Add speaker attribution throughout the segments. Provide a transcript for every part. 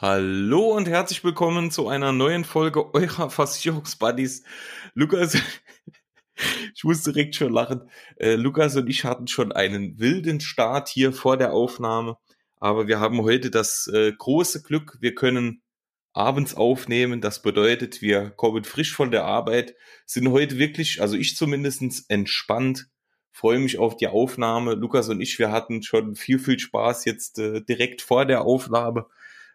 Speaker 1: Hallo und herzlich willkommen zu einer neuen Folge eurer Versicherungsbuddies. Lukas, ich muss direkt schon lachen. Äh, Lukas und ich hatten schon einen wilden Start hier vor der Aufnahme, aber wir haben heute das äh, große Glück, wir können abends aufnehmen. Das bedeutet, wir kommen frisch von der Arbeit, sind heute wirklich, also ich zumindestens entspannt, freue mich auf die Aufnahme. Lukas und ich, wir hatten schon viel, viel Spaß jetzt äh, direkt vor der Aufnahme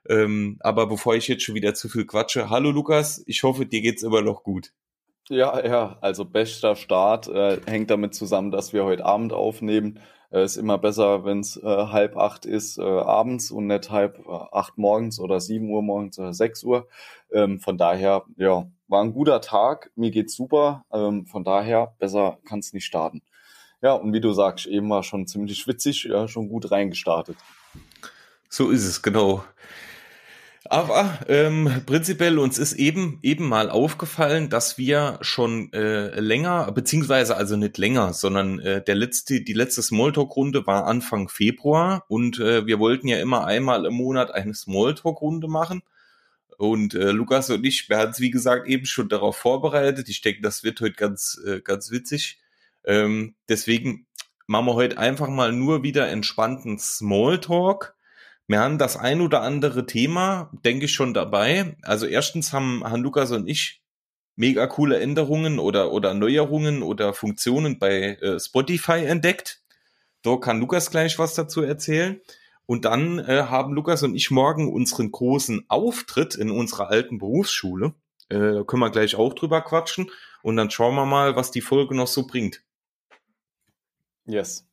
Speaker 1: ähm, aber bevor ich jetzt schon wieder zu viel quatsche, hallo Lukas, ich hoffe, dir geht's immer noch gut.
Speaker 2: Ja, ja, also bester Start äh, hängt damit zusammen, dass wir heute Abend aufnehmen. Äh, ist immer besser, wenn es äh, halb acht ist äh, abends und nicht halb äh, acht morgens oder sieben Uhr morgens oder sechs Uhr. Ähm, von daher, ja, war ein guter Tag. Mir geht's super. Ähm, von daher, besser kann's nicht starten. Ja, und wie du sagst, eben war schon ziemlich witzig, ja, schon gut reingestartet.
Speaker 1: So ist es, genau. Aber ähm, prinzipiell uns ist eben eben mal aufgefallen, dass wir schon äh, länger, beziehungsweise also nicht länger, sondern äh, der letzte, die letzte Smalltalk-Runde war Anfang Februar und äh, wir wollten ja immer einmal im Monat eine Smalltalk-Runde machen. Und äh, Lukas und ich, wir hatten es wie gesagt eben schon darauf vorbereitet. Ich denke, das wird heute ganz äh, ganz witzig. Ähm, deswegen machen wir heute einfach mal nur wieder entspannten Smalltalk wir haben das ein oder andere Thema, denke ich, schon dabei. Also erstens haben, haben Lukas und ich mega coole Änderungen oder, oder Neuerungen oder Funktionen bei äh, Spotify entdeckt. Da kann Lukas gleich was dazu erzählen. Und dann äh, haben Lukas und ich morgen unseren großen Auftritt in unserer alten Berufsschule. Äh, da können wir gleich auch drüber quatschen. Und dann schauen wir mal, was die Folge noch so bringt.
Speaker 2: Yes.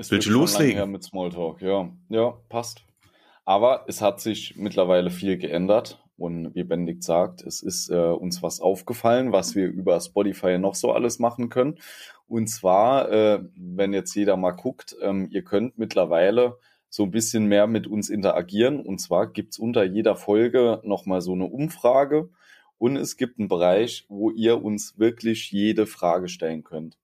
Speaker 1: Es Willst du loslegen?
Speaker 2: mit Smalltalk, ja. Ja, passt. Aber es hat sich mittlerweile viel geändert. Und wie Benedikt sagt, es ist äh, uns was aufgefallen, was wir über Spotify noch so alles machen können. Und zwar, äh, wenn jetzt jeder mal guckt, ähm, ihr könnt mittlerweile so ein bisschen mehr mit uns interagieren. Und zwar gibt's unter jeder Folge nochmal so eine Umfrage. Und es gibt einen Bereich, wo ihr uns wirklich jede Frage stellen könnt.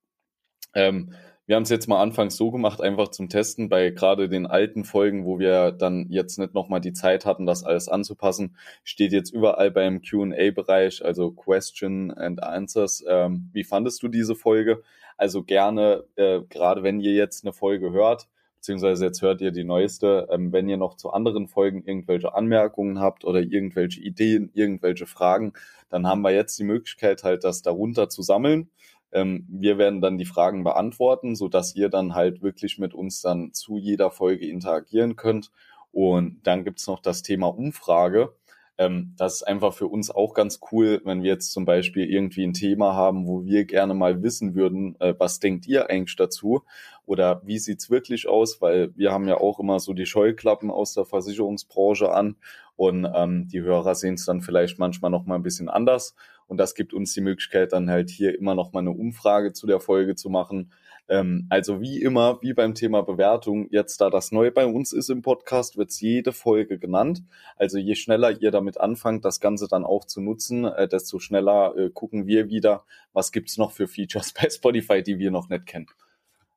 Speaker 2: Ähm, wir haben es jetzt mal anfangs so gemacht, einfach zum Testen, bei gerade den alten Folgen, wo wir dann jetzt nicht nochmal die Zeit hatten, das alles anzupassen, steht jetzt überall beim QA-Bereich, also Question and Answers. Ähm, wie fandest du diese Folge? Also gerne, äh, gerade wenn ihr jetzt eine Folge hört, beziehungsweise jetzt hört ihr die neueste, ähm, wenn ihr noch zu anderen Folgen irgendwelche Anmerkungen habt oder irgendwelche Ideen, irgendwelche Fragen, dann haben wir jetzt die Möglichkeit halt, das darunter zu sammeln ähm, wir werden dann die Fragen beantworten, so dass ihr dann halt wirklich mit uns dann zu jeder Folge interagieren könnt. Und dann gibt's noch das Thema Umfrage. Ähm, das ist einfach für uns auch ganz cool, wenn wir jetzt zum Beispiel irgendwie ein Thema haben, wo wir gerne mal wissen würden, äh, was denkt ihr eigentlich dazu? Oder wie sieht's wirklich aus? Weil wir haben ja auch immer so die Scheuklappen aus der Versicherungsbranche an und ähm, die Hörer sehen es dann vielleicht manchmal noch mal ein bisschen anders. Und das gibt uns die Möglichkeit, dann halt hier immer noch mal eine Umfrage zu der Folge zu machen. Ähm, also wie immer, wie beim Thema Bewertung, jetzt da das neu bei uns ist im Podcast, wird jede Folge genannt. Also je schneller ihr damit anfangt, das Ganze dann auch zu nutzen, äh, desto schneller äh, gucken wir wieder, was gibt's noch für Features bei Spotify, die wir noch nicht kennen.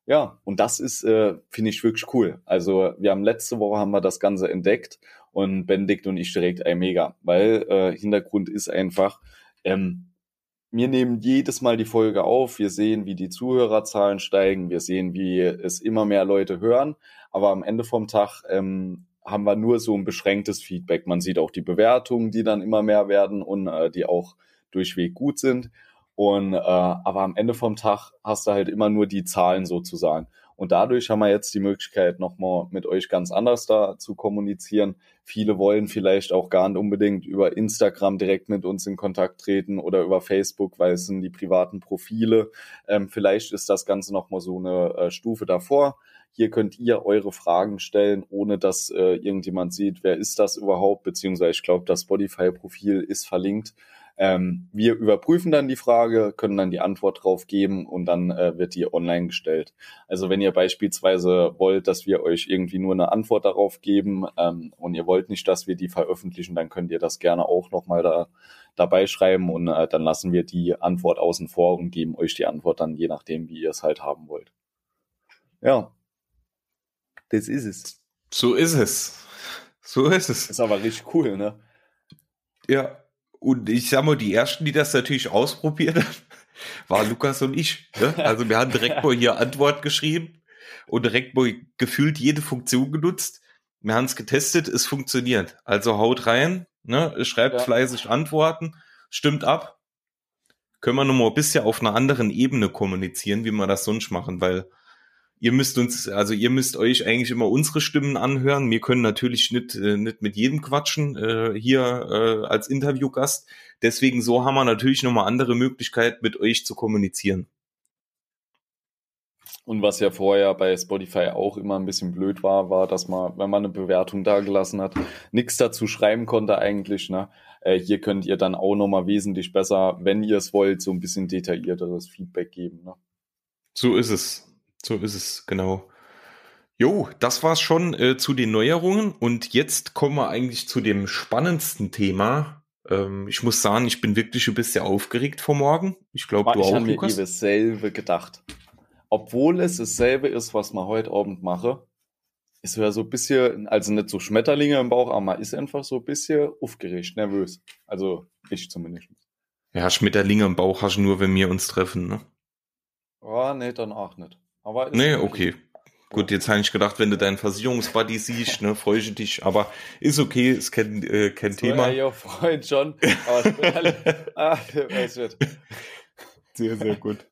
Speaker 2: Ja, und das ist, äh, finde ich, wirklich cool. Also wir haben letzte Woche haben wir das Ganze entdeckt und Benedikt und ich direkt ein Mega, weil äh, Hintergrund ist einfach, ähm, wir nehmen jedes Mal die Folge auf, wir sehen, wie die Zuhörerzahlen steigen, wir sehen, wie es immer mehr Leute hören, aber am Ende vom Tag ähm, haben wir nur so ein beschränktes Feedback. Man sieht auch die Bewertungen, die dann immer mehr werden und äh, die auch durchweg gut sind. Und äh, aber am Ende vom Tag hast du halt immer nur die Zahlen sozusagen. Und dadurch haben wir jetzt die Möglichkeit, nochmal mit euch ganz anders da zu kommunizieren. Viele wollen vielleicht auch gar nicht unbedingt über Instagram direkt mit uns in Kontakt treten oder über Facebook, weil es sind die privaten Profile. Ähm, vielleicht ist das Ganze nochmal so eine äh, Stufe davor. Hier könnt ihr eure Fragen stellen, ohne dass äh, irgendjemand sieht, wer ist das überhaupt, beziehungsweise ich glaube, das Spotify-Profil ist verlinkt. Ähm, wir überprüfen dann die Frage, können dann die Antwort drauf geben und dann äh, wird die online gestellt. Also wenn ihr beispielsweise wollt, dass wir euch irgendwie nur eine Antwort darauf geben ähm, und ihr wollt nicht, dass wir die veröffentlichen, dann könnt ihr das gerne auch nochmal da, dabei schreiben und äh, dann lassen wir die Antwort außen vor und geben euch die Antwort dann je nachdem, wie ihr es halt haben wollt. Ja,
Speaker 1: das ist es. So ist es. So ist es.
Speaker 2: Ist aber richtig cool, ne?
Speaker 1: Ja. Und ich sag mal, die ersten, die das natürlich ausprobiert haben, war Lukas und ich. Ne? Also wir haben direkt mal hier Antwort geschrieben und direkt mal gefühlt jede Funktion genutzt. Wir haben es getestet, es funktioniert. Also haut rein, ne? schreibt ja. fleißig Antworten, stimmt ab. Können wir nochmal ein bisschen auf einer anderen Ebene kommunizieren, wie wir das sonst machen, weil ihr müsst uns, also ihr müsst euch eigentlich immer unsere Stimmen anhören. Wir können natürlich nicht, äh, nicht mit jedem quatschen äh, hier äh, als Interviewgast. Deswegen so haben wir natürlich nochmal andere Möglichkeiten, mit euch zu kommunizieren.
Speaker 2: Und was ja vorher bei Spotify auch immer ein bisschen blöd war, war, dass man, wenn man eine Bewertung dagelassen hat, nichts dazu schreiben konnte eigentlich. Ne? Äh, hier könnt ihr dann auch nochmal wesentlich besser, wenn ihr es wollt, so ein bisschen detaillierteres Feedback geben. Ne?
Speaker 1: So ist es. So ist es, genau. Jo, das war's schon äh, zu den Neuerungen und jetzt kommen wir eigentlich zu dem spannendsten Thema. Ähm, ich muss sagen, ich bin wirklich ein bisschen aufgeregt vor morgen. Ich glaube, du
Speaker 2: ich
Speaker 1: auch,
Speaker 2: Ich habe mir dasselbe gedacht. Obwohl es dasselbe ist, was man heute Abend mache, ist ja so ein bisschen, also nicht so Schmetterlinge im Bauch, aber man ist einfach so ein bisschen aufgeregt, nervös. Also ich zumindest.
Speaker 1: Ja, Schmetterlinge im Bauch hast du nur, wenn wir uns treffen, ne?
Speaker 2: Oh, nee, dann auch nicht.
Speaker 1: Aber nee, okay. Gut, jetzt habe ich gedacht, wenn du deinen Versicherungsbuddy siehst, ne, freue ich dich, aber ist okay, ist kein, äh, kein so, Thema.
Speaker 2: Ja, Freund schon, aber ah,
Speaker 1: weiß nicht. Sehr, sehr gut.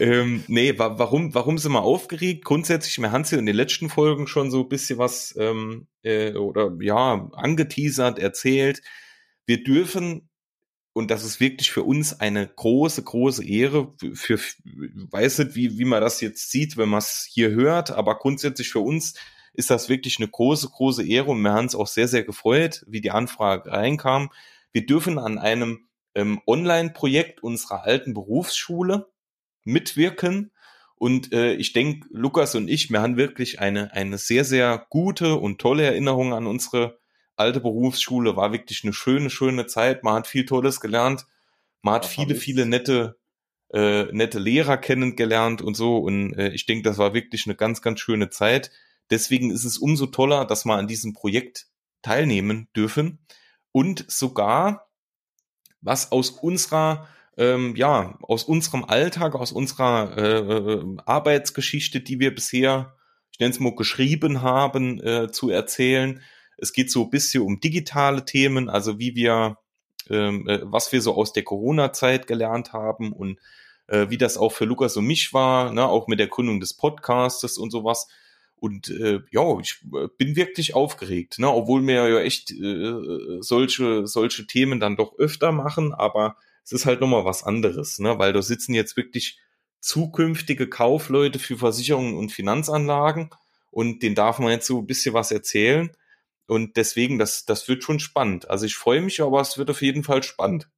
Speaker 1: ähm, nee, wa warum, warum sind wir aufgeregt? Grundsätzlich, wir haben ja in den letzten Folgen schon so ein bisschen was ähm, äh, oder ja, angeteasert, erzählt. Wir dürfen und das ist wirklich für uns eine große, große Ehre. Für, weiß nicht, wie, wie man das jetzt sieht, wenn man es hier hört, aber grundsätzlich für uns ist das wirklich eine große, große Ehre und wir haben uns auch sehr, sehr gefreut, wie die Anfrage reinkam. Wir dürfen an einem ähm, Online-Projekt unserer alten Berufsschule mitwirken. Und äh, ich denke, Lukas und ich, wir haben wirklich eine, eine sehr, sehr gute und tolle Erinnerung an unsere alte Berufsschule war wirklich eine schöne, schöne Zeit. Man hat viel Tolles gelernt. Man hat ja, viele, viele nette, äh, nette Lehrer kennengelernt und so. Und äh, ich denke, das war wirklich eine ganz, ganz schöne Zeit. Deswegen ist es umso toller, dass wir an diesem Projekt teilnehmen dürfen und sogar was aus unserer ähm, ja aus unserem Alltag, aus unserer äh, äh Arbeitsgeschichte, die wir bisher, ich nenne es mal geschrieben haben, äh, zu erzählen es geht so ein bisschen um digitale Themen, also wie wir, ähm, äh, was wir so aus der Corona-Zeit gelernt haben und äh, wie das auch für Lukas und mich war, ne, auch mit der Gründung des Podcastes und sowas. Und äh, ja, ich äh, bin wirklich aufgeregt, ne? obwohl wir ja echt äh, solche, solche Themen dann doch öfter machen, aber es ist halt nochmal was anderes, ne? weil da sitzen jetzt wirklich zukünftige Kaufleute für Versicherungen und Finanzanlagen und denen darf man jetzt so ein bisschen was erzählen. Und deswegen, das, das wird schon spannend. Also ich freue mich, aber es wird auf jeden Fall spannend.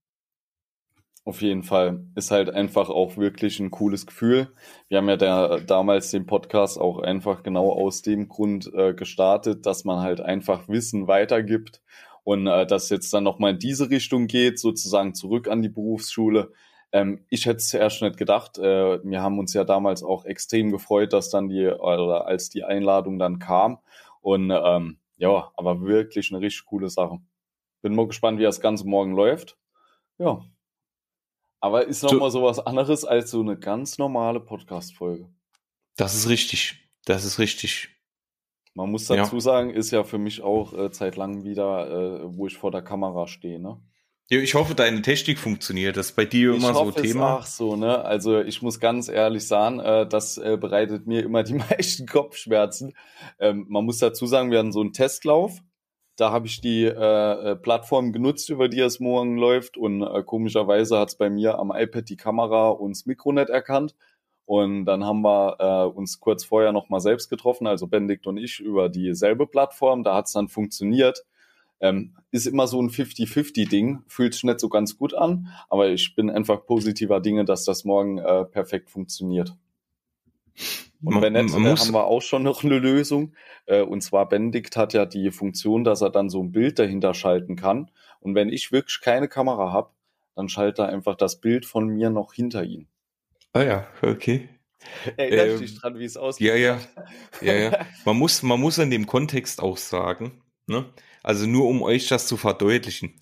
Speaker 2: Auf jeden Fall. Ist halt einfach auch wirklich ein cooles Gefühl. Wir haben ja da, damals den Podcast auch einfach genau aus dem Grund äh, gestartet, dass man halt einfach Wissen weitergibt und äh, dass jetzt dann nochmal in diese Richtung geht, sozusagen zurück an die Berufsschule. Ähm, ich hätte es zuerst nicht gedacht. Äh, wir haben uns ja damals auch extrem gefreut, dass dann die, oder als die Einladung dann kam. Und ähm, ja, aber wirklich eine richtig coole Sache. Bin mal gespannt, wie das Ganze morgen läuft. Ja. Aber ist noch mal so was anderes als so eine ganz normale Podcast-Folge.
Speaker 1: Das ist richtig. Das ist richtig.
Speaker 2: Man muss dazu ja. sagen, ist ja für mich auch äh, zeitlang wieder, äh, wo ich vor der Kamera stehe, ne?
Speaker 1: Ja, ich hoffe, deine Technik funktioniert. Das ist bei dir ich immer hoffe, so Thema.
Speaker 2: Ach so, ne? Also ich muss ganz ehrlich sagen, äh, das äh, bereitet mir immer die meisten Kopfschmerzen. Ähm, man muss dazu sagen, wir hatten so einen Testlauf. Da habe ich die äh, äh, Plattform genutzt, über die es morgen läuft. Und äh, komischerweise hat es bei mir am iPad die Kamera und das Mikro nicht erkannt. Und dann haben wir äh, uns kurz vorher nochmal selbst getroffen, also Benedikt und ich, über dieselbe Plattform. Da hat es dann funktioniert. Ähm, ist immer so ein 50-50-Ding, fühlt sich nicht so ganz gut an, aber ich bin einfach positiver Dinge, dass das morgen äh, perfekt funktioniert. Und wenn nicht, äh, haben wir auch schon noch eine Lösung. Äh, und zwar Benedikt hat ja die Funktion, dass er dann so ein Bild dahinter schalten kann. Und wenn ich wirklich keine Kamera habe, dann schaltet er einfach das Bild von mir noch hinter ihn.
Speaker 1: Ah ja, okay.
Speaker 2: Erinnerst ähm, dich dran, wie es aussieht?
Speaker 1: Ja, ja. ja, ja. Man, muss, man muss in dem Kontext auch sagen, Ne? Also nur um euch das zu verdeutlichen.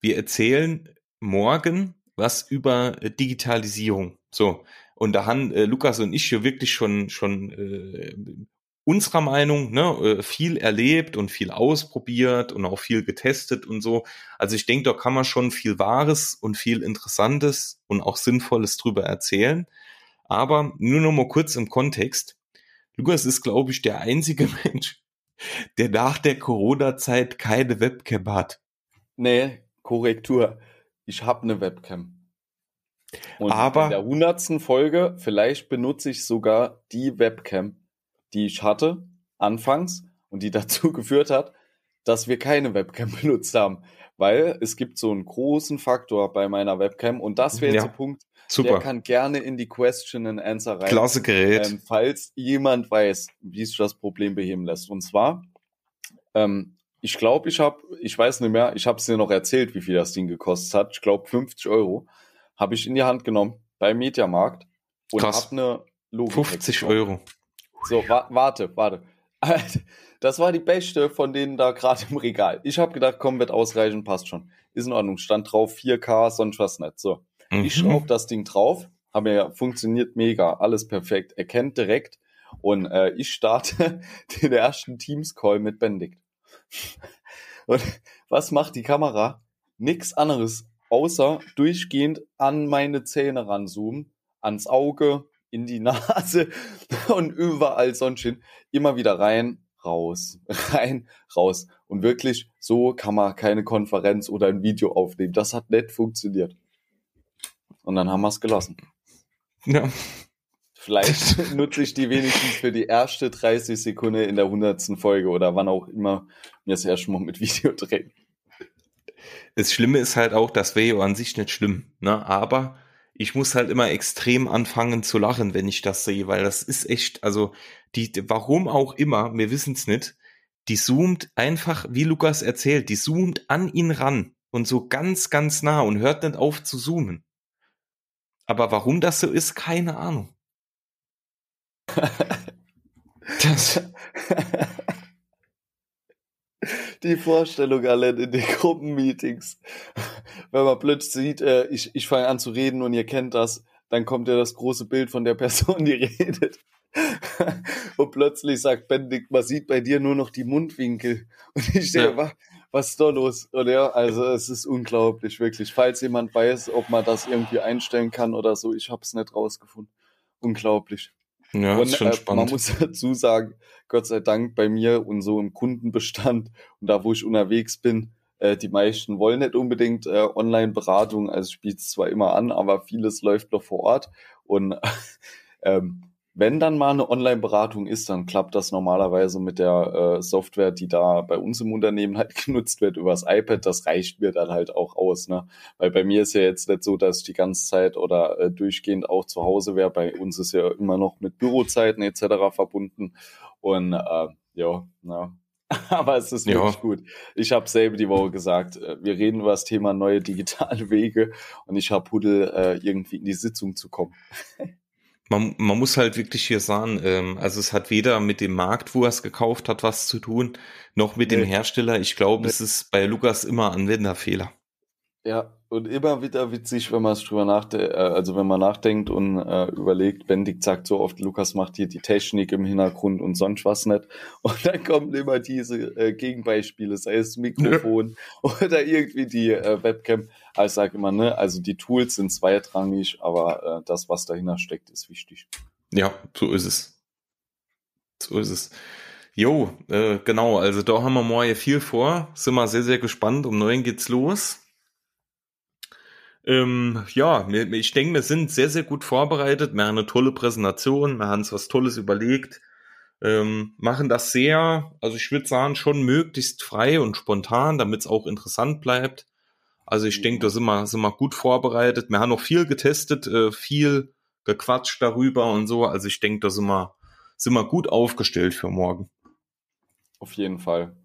Speaker 1: Wir erzählen morgen was über Digitalisierung. So. Und da haben äh, Lukas und ich hier wirklich schon, schon äh, unserer Meinung ne, äh, viel erlebt und viel ausprobiert und auch viel getestet und so. Also ich denke, da kann man schon viel Wahres und viel Interessantes und auch Sinnvolles drüber erzählen. Aber nur noch mal kurz im Kontext. Lukas ist, glaube ich, der einzige Mensch, der nach der Corona-Zeit keine Webcam hat.
Speaker 2: Nee, Korrektur. Ich habe eine Webcam. Und
Speaker 1: Aber
Speaker 2: in der hundertsten Folge, vielleicht benutze ich sogar die Webcam, die ich hatte anfangs und die dazu geführt hat, dass wir keine Webcam benutzt haben. Weil es gibt so einen großen Faktor bei meiner Webcam und das wäre jetzt
Speaker 1: Ja,
Speaker 2: der Punkt,
Speaker 1: super.
Speaker 2: der kann gerne in die Question and Answer rein.
Speaker 1: Klasse Gerät.
Speaker 2: Ähm, falls jemand weiß, wie sich das Problem beheben lässt. Und zwar, ähm, ich glaube, ich habe, ich weiß nicht mehr, ich habe es dir noch erzählt, wie viel das Ding gekostet hat. Ich glaube 50 Euro habe ich in die Hand genommen beim Mediamarkt und
Speaker 1: Krass.
Speaker 2: habe eine Logitech
Speaker 1: 50
Speaker 2: gekauft.
Speaker 1: Euro.
Speaker 2: So, wa warte, warte. Das war die beste von denen da gerade im Regal. Ich habe gedacht, komm, wird ausreichen, passt schon. Ist in Ordnung. Stand drauf, 4K, sonst was nicht. So. Ich
Speaker 1: Mhm.
Speaker 2: schraube das Ding drauf, aber ja, funktioniert mega, alles perfekt, erkennt direkt und äh, ich starte den ersten Teams-Call mit Benedikt. Und was macht die Kamera? Nix anderes, außer durchgehend an meine Zähne ranzoomen, ans Auge, in die Nase und überall sonst hin. Immer wieder rein, raus, rein, raus. Und wirklich, so kann man keine Konferenz oder ein Video aufnehmen. Das hat nicht funktioniert. Und dann haben wir es gelassen.
Speaker 1: Ja.
Speaker 2: Vielleicht nutze ich die wenigstens für die erste 30 Sekunden in der 100. Folge oder wann auch immer wir das erste Mal mit Video drehen.
Speaker 1: Das Schlimme ist halt auch, das wäre ja an sich nicht schlimm, ne? Aber ich muss halt immer extrem anfangen zu lachen, wenn ich das sehe, weil das ist echt, also die, warum auch immer, wir wissen es nicht, die zoomt einfach, wie Lukas erzählt, die zoomt an ihn ran und so ganz, ganz nah und hört nicht auf zu zoomen. Aber warum das so ist, keine Ahnung. Das,
Speaker 2: Die Vorstellung allein in den Gruppenmeetings. Wenn man plötzlich sieht, äh, ich, ich fange an zu reden und ihr kennt das, dann kommt ja das große Bild von der Person, die redet. und plötzlich sagt Benedikt, man sieht bei dir nur noch die Mundwinkel. Und ich denke,
Speaker 1: Ja.
Speaker 2: Was, ist da los? Ja, also es ist unglaublich, wirklich. Falls jemand weiß, ob man das irgendwie einstellen kann oder so, ich habe es nicht rausgefunden. Unglaublich.
Speaker 1: ja,
Speaker 2: Und
Speaker 1: ist schon
Speaker 2: äh, man
Speaker 1: spannend.
Speaker 2: muss dazu sagen, Gott sei Dank bei mir und so im Kundenbestand und da, wo ich unterwegs bin, äh, die meisten wollen nicht unbedingt äh, Online-Beratung, also ich biete es zwar immer an, aber vieles läuft noch vor Ort. Und ähm, wenn dann mal eine Online-Beratung ist, dann klappt das normalerweise mit der äh, Software, die da bei uns im Unternehmen halt genutzt wird, übers iPad. Das reicht mir dann halt auch aus, ne? Weil bei mir ist ja jetzt nicht so, dass ich die ganze Zeit oder äh, durchgehend auch zu Hause wäre. Bei uns ist ja immer noch mit Bürozeiten etc. verbunden. Und äh, ja, na. Aber es ist
Speaker 1: Ja.
Speaker 2: wirklich gut. Ich habe selber die Woche gesagt, äh, wir reden über das Thema neue digitale Wege und ich habe Huddel, äh, irgendwie in die Sitzung zu kommen.
Speaker 1: Man, man muss halt wirklich hier sagen, ähm, also es hat weder mit dem Markt, wo er es gekauft hat, was zu tun, noch mit dem
Speaker 2: Nee.
Speaker 1: Hersteller. Ich glaube,
Speaker 2: Nee.
Speaker 1: es ist bei Lukas immer Anwenderfehler.
Speaker 2: Ja, und immer wieder witzig, wenn man es drüber nachdenkt, äh, also wenn man nachdenkt und äh, überlegt, Benedikt sagt so oft, Lukas macht hier die Technik im Hintergrund und sonst was nicht. Und dann kommen immer diese äh, Gegenbeispiele, sei es Mikrofon oder irgendwie die äh, Webcam. Aber ich sage immer, ne, also die Tools sind zweitrangig, aber äh, das, was dahinter steckt, ist wichtig.
Speaker 1: Ja, so ist es. So ist es. Jo, äh, genau, also da haben wir morgen viel vor. Sind wir sehr, sehr gespannt. Um neun geht's los. Ähm, ja, ich denke, wir sind sehr, sehr gut vorbereitet. Wir haben eine tolle Präsentation, wir haben uns was Tolles überlegt. Ähm, machen das sehr, also ich würde sagen, schon möglichst frei und spontan, damit es auch interessant bleibt. Also ich denke, da sind wir, sind wir gut vorbereitet. Wir haben noch viel getestet, äh, viel gequatscht darüber und so. Also ich denke, da sind wir, sind wir gut aufgestellt für morgen.
Speaker 2: Auf jeden Fall.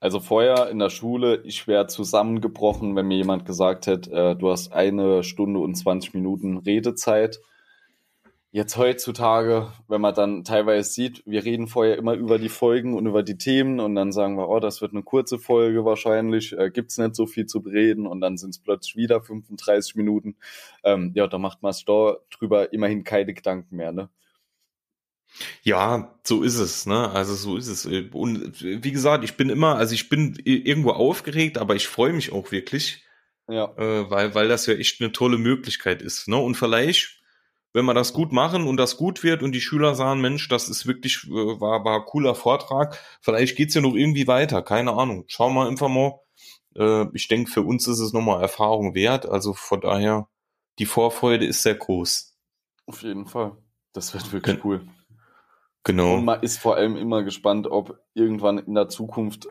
Speaker 2: Also vorher in der Schule, ich wäre zusammengebrochen, wenn mir jemand gesagt hätte, äh, du hast eine Stunde und 20 Minuten Redezeit. jetzt heutzutage, wenn man dann teilweise sieht, wir reden vorher immer über die Folgen und über die Themen und dann sagen wir, oh, das wird eine kurze Folge wahrscheinlich, äh, gibt's nicht so viel zu bereden und dann sind es plötzlich wieder 35 Minuten. Ähm, ja, da macht man sich da drüber immerhin keine Gedanken mehr, ne?
Speaker 1: Ja, so ist es, ne? Also so ist es. Und wie gesagt, ich bin immer, also ich bin irgendwo aufgeregt, aber ich freue mich auch wirklich. Ja. Äh, weil, weil das ja echt eine tolle Möglichkeit ist. Ne? Und vielleicht wenn wir das gut machen und das gut wird und die Schüler sagen, Mensch, das ist wirklich, äh, war, war cooler Vortrag, vielleicht geht's ja noch irgendwie weiter, keine Ahnung. Schauen wir einfach mal. Äh, ich denke, für uns ist es nochmal Erfahrung wert, also von daher, die Vorfreude ist sehr groß.
Speaker 2: Auf jeden Fall. Das wird wirklich cool.
Speaker 1: Genau.
Speaker 2: Und man ist vor allem immer gespannt, ob irgendwann in der Zukunft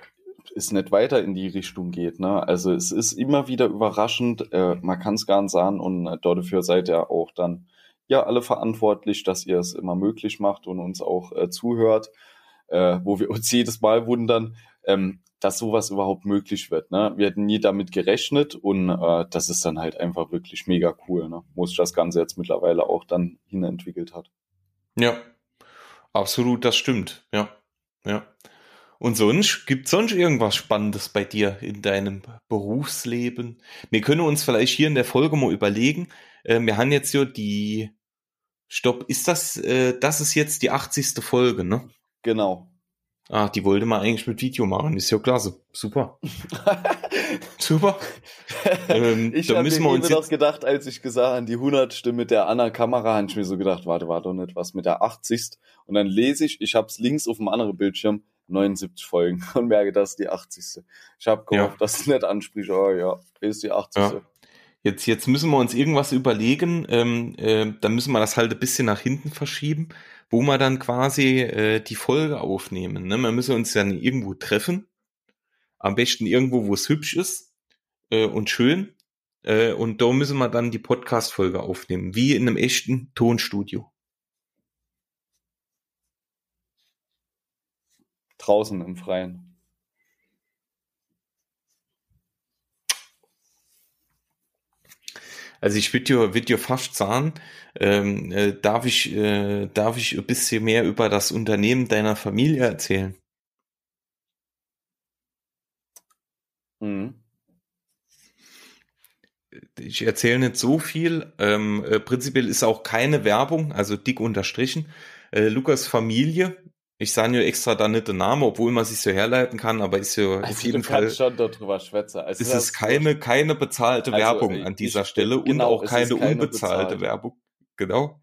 Speaker 2: es nicht weiter in die Richtung geht. Ne? Also es ist immer wieder überraschend, äh, man kann es gar nicht sagen und äh, dafür seid ihr auch dann ja alle verantwortlich, dass ihr es immer möglich macht und uns auch äh, zuhört, äh, wo wir uns jedes Mal wundern, ähm, dass sowas überhaupt möglich wird. Ne? Wir hätten nie damit gerechnet und äh, das ist dann halt einfach wirklich mega cool, ne? wo sich das Ganze jetzt mittlerweile auch dann hinentwickelt hat.
Speaker 1: Ja, absolut, das stimmt. Ja, ja. Und sonst, gibt sonst irgendwas Spannendes bei dir in deinem Berufsleben? Wir können uns vielleicht hier in der Folge mal überlegen. Äh, wir haben jetzt ja die Stopp, ist das, äh, das ist jetzt die 80. Folge, ne?
Speaker 2: Genau.
Speaker 1: Ah, die wollte man eigentlich mit Video machen. Ist ja klasse. Super. Super.
Speaker 2: Ähm, ich habe mir uns noch gedacht, als ich gesagt an die 100 mit der anderen Kamera, habe ich mir so gedacht, warte, warte, nicht was mit der 80. Und dann lese ich, ich habe es links auf dem anderen Bildschirm, 79 Folgen und merke, das ist die 80. Ich habe gehofft, ja. dass du nicht ansprichst, oh ja, ist die 80. Ja.
Speaker 1: Jetzt, jetzt müssen wir uns irgendwas überlegen, ähm, äh, dann müssen wir das halt ein bisschen nach hinten verschieben, wo wir dann quasi äh, die Folge aufnehmen. Ne? Wir müssen uns dann irgendwo treffen, am besten irgendwo, wo es hübsch ist äh, und schön. Äh, und da müssen wir dann die Podcast-Folge aufnehmen, wie in einem echten Tonstudio.
Speaker 2: Draußen im Freien.
Speaker 1: Also ich würde dir, würd dir fast sagen, ähm, äh, darf, ich, äh, darf ich ein bisschen mehr über das Unternehmen deiner Familie erzählen? Mhm. Ich erzähle nicht so viel. Ähm, äh, prinzipiell ist auch keine Werbung, also dick unterstrichen. Äh, Lukas Familie ich sage nur extra da nicht den Namen, obwohl man sich so herleiten kann, aber ist ja also auf jeden Fall.
Speaker 2: schon darüber schwätzen.
Speaker 1: Also ist es keine, keine bezahlte also Werbung an dieser ich, Stelle genau, und auch keine, keine unbezahlte bezahlt. Werbung. Genau.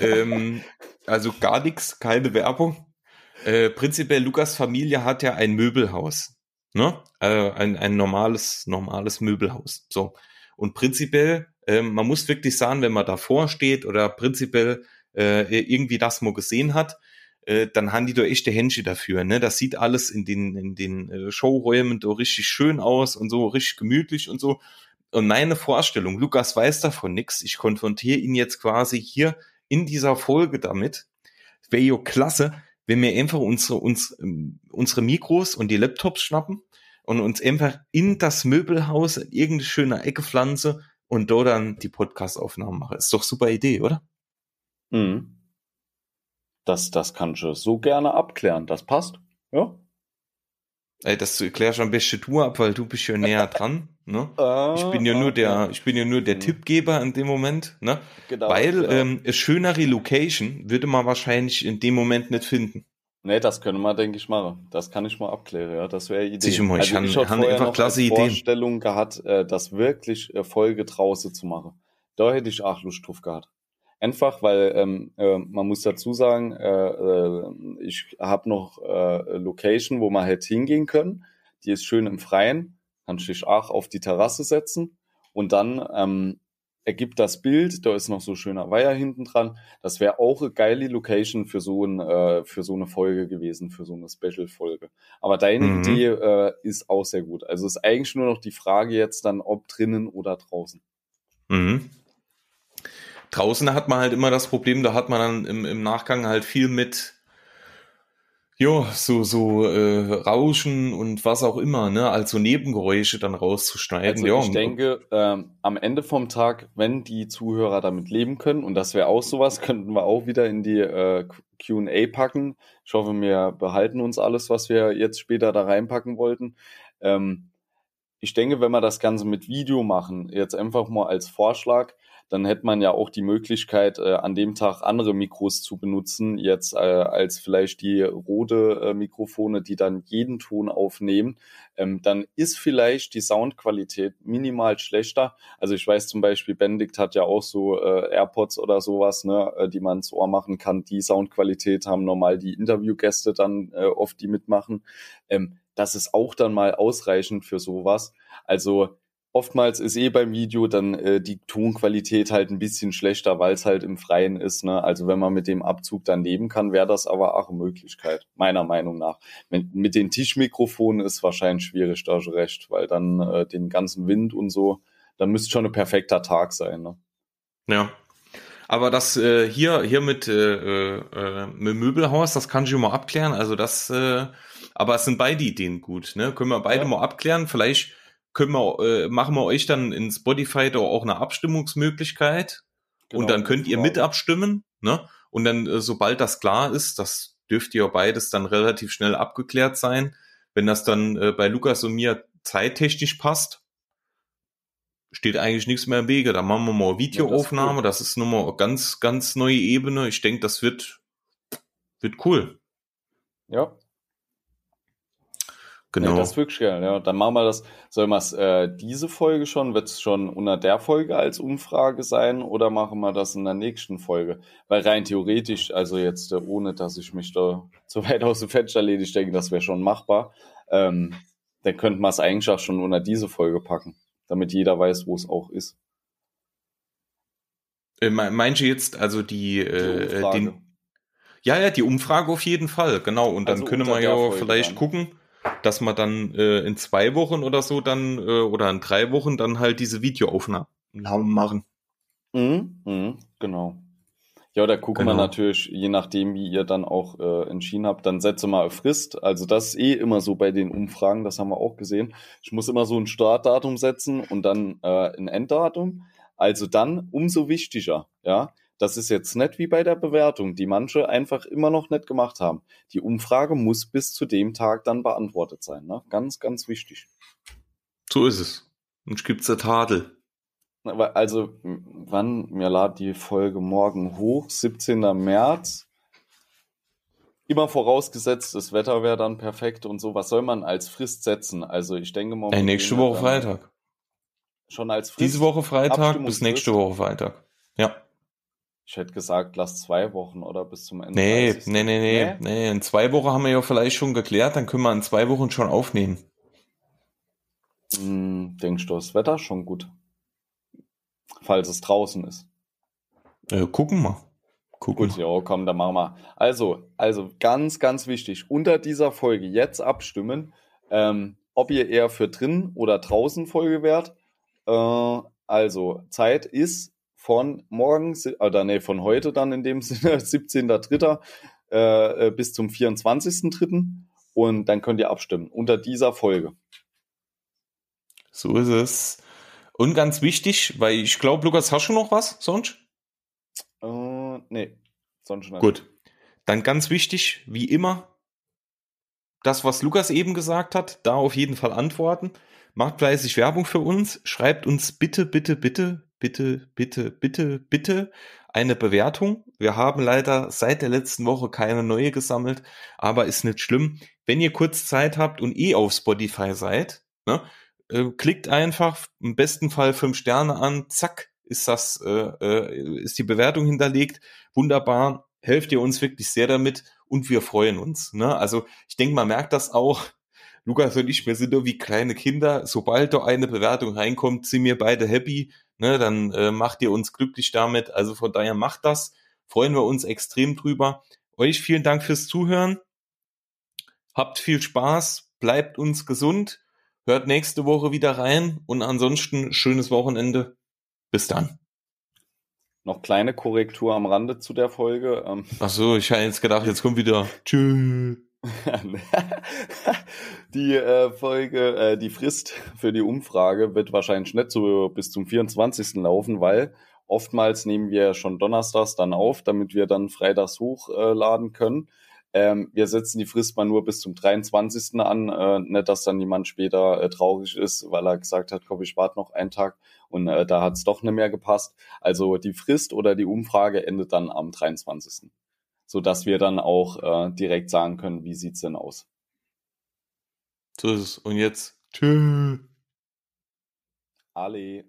Speaker 1: ähm, also gar nichts, keine Werbung. Äh, prinzipiell, Lukas Familie hat ja ein Möbelhaus. Ne? Äh, ein, ein normales, normales Möbelhaus. So. Und prinzipiell, äh, man muss wirklich sagen, wenn man davor steht oder prinzipiell äh, irgendwie das mal gesehen hat, äh, dann haben die da echte Händchen dafür. Ne? Das sieht alles in den, in den äh, Showräumen da richtig schön aus und so richtig gemütlich und so. Und meine Vorstellung, Lukas weiß davon nichts, ich konfrontiere ihn jetzt quasi hier in dieser Folge damit. Wäre ja klasse, wenn wir einfach unsere, uns, ähm, unsere Mikros und die Laptops schnappen und uns einfach in das Möbelhaus irgendeine schöne Ecke pflanze und dort dann die Podcast-Aufnahmen mache. Ist doch super Idee, oder?
Speaker 2: Mhm. Das, das kannst du so gerne abklären. Das passt. Ja.
Speaker 1: Ey, das klärst du ein bisschen du ab, weil du bist ja näher dran. Ne? ich bin ja nur der, ich bin ja nur der mhm. Tippgeber in dem Moment. Ne? Genau, weil genau. Ähm, eine schönere Location würde man wahrscheinlich in dem Moment nicht finden.
Speaker 2: Nee, das können wir, denke ich, machen. Das kann ich mal abklären, ja. Das wäre Idee.
Speaker 1: Sicher mal,
Speaker 2: also
Speaker 1: ich habe einfach klasse Ideen.
Speaker 2: Vorstellung gehabt, äh, das wirklich äh, Folge draußen zu machen. Da hätte ich auch Lust drauf gehabt. Einfach, weil ähm, äh, man muss dazu sagen, äh, äh, ich habe noch äh, Location, wo man hätte hingehen können. Die ist schön im Freien. Kann sich auch auf die Terrasse setzen. Und dann ähm, ergibt das Bild, da ist noch so schöner Weiher hinten dran. Das wäre auch eine geile Location für so, ein, äh, für so eine Folge gewesen, für so eine Special-Folge. Aber deine mhm. Idee äh, ist auch sehr gut. Also ist eigentlich nur noch die Frage jetzt dann, ob drinnen oder draußen.
Speaker 1: Mhm. Draußen hat man halt immer das Problem, da hat man dann im, im Nachgang halt viel mit, ja, so, so äh, Rauschen und was auch immer, ne, also Nebengeräusche dann rauszuschneiden.
Speaker 2: Also
Speaker 1: ja,
Speaker 2: ich denke, ähm, am Ende vom Tag, wenn die Zuhörer damit leben können, und das wäre auch sowas, könnten wir auch wieder in die äh, QA packen. Ich hoffe, wir behalten uns alles, was wir jetzt später da reinpacken wollten. Ähm, ich denke, wenn wir das Ganze mit Video machen, jetzt einfach mal als Vorschlag, dann hätte man ja auch die Möglichkeit, äh, an dem Tag andere Mikros zu benutzen, jetzt äh, als vielleicht die rote äh, Mikrofone, die dann jeden Ton aufnehmen. Ähm, dann ist vielleicht die Soundqualität minimal schlechter. Also ich weiß zum Beispiel, Benedikt hat ja auch so äh, AirPods oder sowas, ne, äh, die man ins Ohr machen kann. Die Soundqualität haben normal die Interviewgäste dann äh, oft, die mitmachen. Ähm, das ist auch dann mal ausreichend für sowas. Also oftmals ist eh beim Video dann äh, die Tonqualität halt ein bisschen schlechter, weil es halt im Freien ist. Ne? Also wenn man mit dem Abzug dann leben kann, wäre das aber auch eine Möglichkeit, meiner Meinung nach. Mit, mit den Tischmikrofonen ist wahrscheinlich schwierig, da schon recht, weil dann äh, den ganzen Wind und so, dann müsste schon ein perfekter Tag sein. Ne?
Speaker 1: Ja. Aber das äh, hier hier mit, äh, äh, mit Möbelhaus, das kann ich mal abklären. Also das, äh, aber es sind beide Ideen gut. Ne? Können wir beide ja. mal abklären. Vielleicht können wir, äh, machen wir euch dann in Spotify da auch eine Abstimmungsmöglichkeit. Genau, und dann könnt ihr mit abstimmen, ne? Und dann, äh, sobald das klar ist, das dürfte ja beides dann relativ schnell abgeklärt sein. Wenn das dann äh, bei Lukas und mir zeittechnisch passt, steht eigentlich nichts mehr im Wege. Da machen wir mal Videoaufnahme. Ja, das, cool. das ist nochmal ganz, ganz neue Ebene. Ich denke, das wird, wird cool.
Speaker 2: Ja, Genau. Nee, das ist wirklich geil, ja. Dann machen wir das. Soll wir es äh, diese Folge schon? Wird es schon unter der Folge als Umfrage sein oder machen wir das in der nächsten Folge? Weil rein theoretisch, also jetzt äh, ohne, dass ich mich da zu weit aus dem Fenster lehne, ich denke, das wäre schon machbar. Ähm, dann könnte man es eigentlich auch schon unter diese Folge packen, damit jeder weiß, wo es auch ist.
Speaker 1: Äh, meinst du jetzt also die, äh, die den, ja, ja, die Umfrage auf jeden Fall, genau. Und dann also können wir ja Folge vielleicht dann. gucken dass man dann äh, in zwei Wochen oder so dann äh, oder in drei Wochen dann halt diese Videoaufnahmen machen.
Speaker 2: Mhm, mhm, genau. Ja, da gucken genau. wir natürlich, je nachdem, wie ihr dann auch äh, entschieden habt, dann setze mal auf Frist. Also das ist eh immer so bei den Umfragen, das haben wir auch gesehen. Ich muss immer so ein Startdatum setzen und dann äh, ein Enddatum. Also dann umso wichtiger, ja. Das ist jetzt nicht wie bei der Bewertung, die manche einfach immer noch nicht gemacht haben. Die Umfrage muss bis zu dem Tag dann beantwortet sein. Ne? Ganz, ganz wichtig.
Speaker 1: So ist es. Und gibt's der Tadel.
Speaker 2: Also, wann, mir lad die Folge morgen hoch, 17. März. Immer vorausgesetzt, das Wetter wäre dann perfekt und so. Was soll man als Frist setzen? Also, ich denke
Speaker 1: mal. Ey, nächste Woche Freitag.
Speaker 2: Schon als
Speaker 1: Frist. Diese Woche Freitag bis nächste Woche Freitag. Ja.
Speaker 2: Ich hätte gesagt, lass zwei Wochen oder bis zum Ende.
Speaker 1: Nee, nee, nee, nee, nee. In zwei Wochen haben wir ja vielleicht schon geklärt, dann können wir in zwei Wochen schon aufnehmen.
Speaker 2: Hm, denkst du, das Wetter schon gut? Falls es draußen ist.
Speaker 1: Äh, gucken wir.
Speaker 2: Gucken. Gut, ja, komm, dann machen wir. Also, also ganz, ganz wichtig, unter dieser Folge jetzt abstimmen, ähm, ob ihr eher für drin oder draußen Folge wärt. Äh, also, Zeit ist von morgen, oder nee, von heute dann in dem Sinne, 17.3. Äh, äh, bis zum 24.3. Und dann könnt ihr abstimmen unter dieser Folge.
Speaker 1: So ist es. Und ganz wichtig, weil ich glaube, Lukas, hast du noch was sonst?
Speaker 2: Äh, nee, sonst nicht.
Speaker 1: Gut. Dann ganz wichtig, wie immer, das, was Lukas eben gesagt hat, da auf jeden Fall antworten. Macht fleißig Werbung für uns. Schreibt uns bitte, bitte, bitte bitte, bitte, bitte, bitte eine Bewertung. Wir haben leider seit der letzten Woche keine neue gesammelt, aber ist nicht schlimm. Wenn ihr kurz Zeit habt und eh auf Spotify seid, ne, äh, klickt einfach im besten Fall fünf Sterne an, zack, ist das, äh, äh, ist die Bewertung hinterlegt. Wunderbar, helft ihr uns wirklich sehr damit und wir freuen uns. Ne? Also ich denke, man merkt das auch. Lukas und ich, wir sind nur wie kleine Kinder. Sobald da eine Bewertung reinkommt, sind wir beide happy ne, dann äh, macht ihr uns glücklich damit. Also von daher macht das. Freuen wir uns extrem drüber. Euch vielen Dank fürs Zuhören. Habt viel Spaß, bleibt uns gesund, hört nächste Woche wieder rein und ansonsten schönes Wochenende. Bis dann.
Speaker 2: Noch kleine Korrektur am Rande zu der Folge.
Speaker 1: Ähm Ach so, ich habe jetzt gedacht, jetzt kommt wieder. Tschüss.
Speaker 2: die äh, Folge, äh, die Frist für die Umfrage wird wahrscheinlich nicht so bis zum 24. laufen, weil oftmals nehmen wir schon donnerstags dann auf, damit wir dann freitags hochladen können. Ähm, wir setzen die Frist mal nur bis zum 23. an, äh, nicht, dass dann jemand später äh, traurig ist, weil er gesagt hat, komm, ich warte noch einen Tag und äh, da hat es doch nicht mehr gepasst. Also die Frist oder die Umfrage endet dann am 23. Sodass wir dann auch äh, direkt sagen können, wie sieht's denn aus.
Speaker 1: So ist es. Und jetzt. Tschüss.
Speaker 2: Ali.